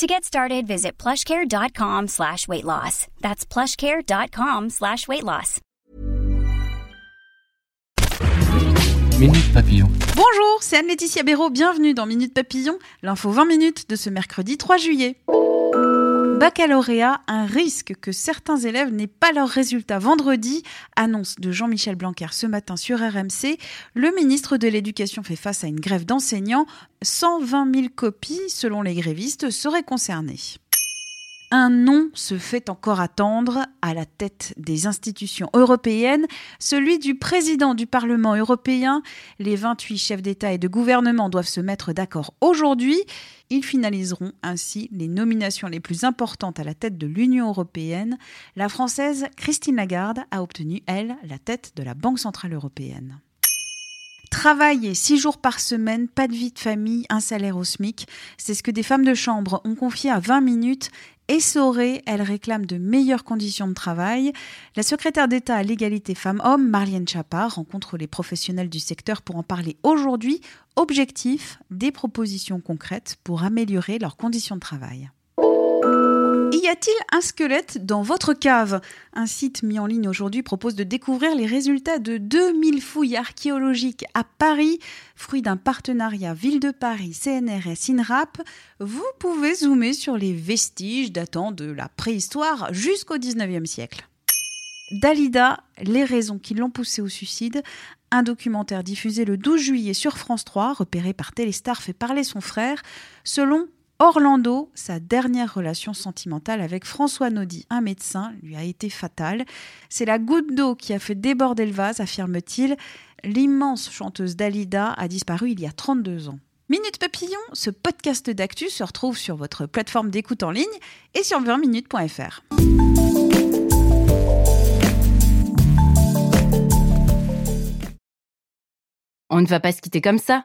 To get started, visit plushcare.com slash weight loss. That's plushcare.com slash weight loss. Minute Papillon. Bonjour, c'est Anne-Laetitia Béraud, bienvenue dans Minute Papillon, l'info 20 minutes de ce mercredi 3 juillet. Baccalauréat, un risque que certains élèves n'aient pas leurs résultats vendredi, annonce de Jean-Michel Blanquer ce matin sur RMC. Le ministre de l'Éducation fait face à une grève d'enseignants. 120 000 copies, selon les grévistes, seraient concernées. Un nom se fait encore attendre à la tête des institutions européennes, celui du président du Parlement européen. Les 28 chefs d'État et de gouvernement doivent se mettre d'accord aujourd'hui. Ils finaliseront ainsi les nominations les plus importantes à la tête de l'Union européenne. La Française Christine Lagarde a obtenu, elle, la tête de la Banque Centrale Européenne. Travailler six jours par semaine, pas de vie de famille, un salaire au SMIC, c'est ce que des femmes de chambre ont confié à 20 minutes essorée, elle réclame de meilleures conditions de travail. La secrétaire d'État à l'égalité femmes-hommes, Marianne Chapa, rencontre les professionnels du secteur pour en parler aujourd'hui. Objectif, des propositions concrètes pour améliorer leurs conditions de travail. Y a-t-il un squelette dans votre cave? Un site mis en ligne aujourd'hui propose de découvrir les résultats de 2000 fouilles archéologiques à Paris, fruit d'un partenariat Ville de Paris, CNRS, INRAP. Vous pouvez zoomer sur les vestiges datant de la préhistoire jusqu'au 19e siècle. Dalida, les raisons qui l'ont poussé au suicide, un documentaire diffusé le 12 juillet sur France 3, repéré par Téléstar, fait parler son frère. Selon Orlando, sa dernière relation sentimentale avec François Naudy, un médecin, lui a été fatale. C'est la goutte d'eau qui a fait déborder le vase, affirme-t-il. L'immense chanteuse Dalida a disparu il y a 32 ans. Minute Papillon, ce podcast d'actu se retrouve sur votre plateforme d'écoute en ligne et sur 20minutes.fr. On ne va pas se quitter comme ça.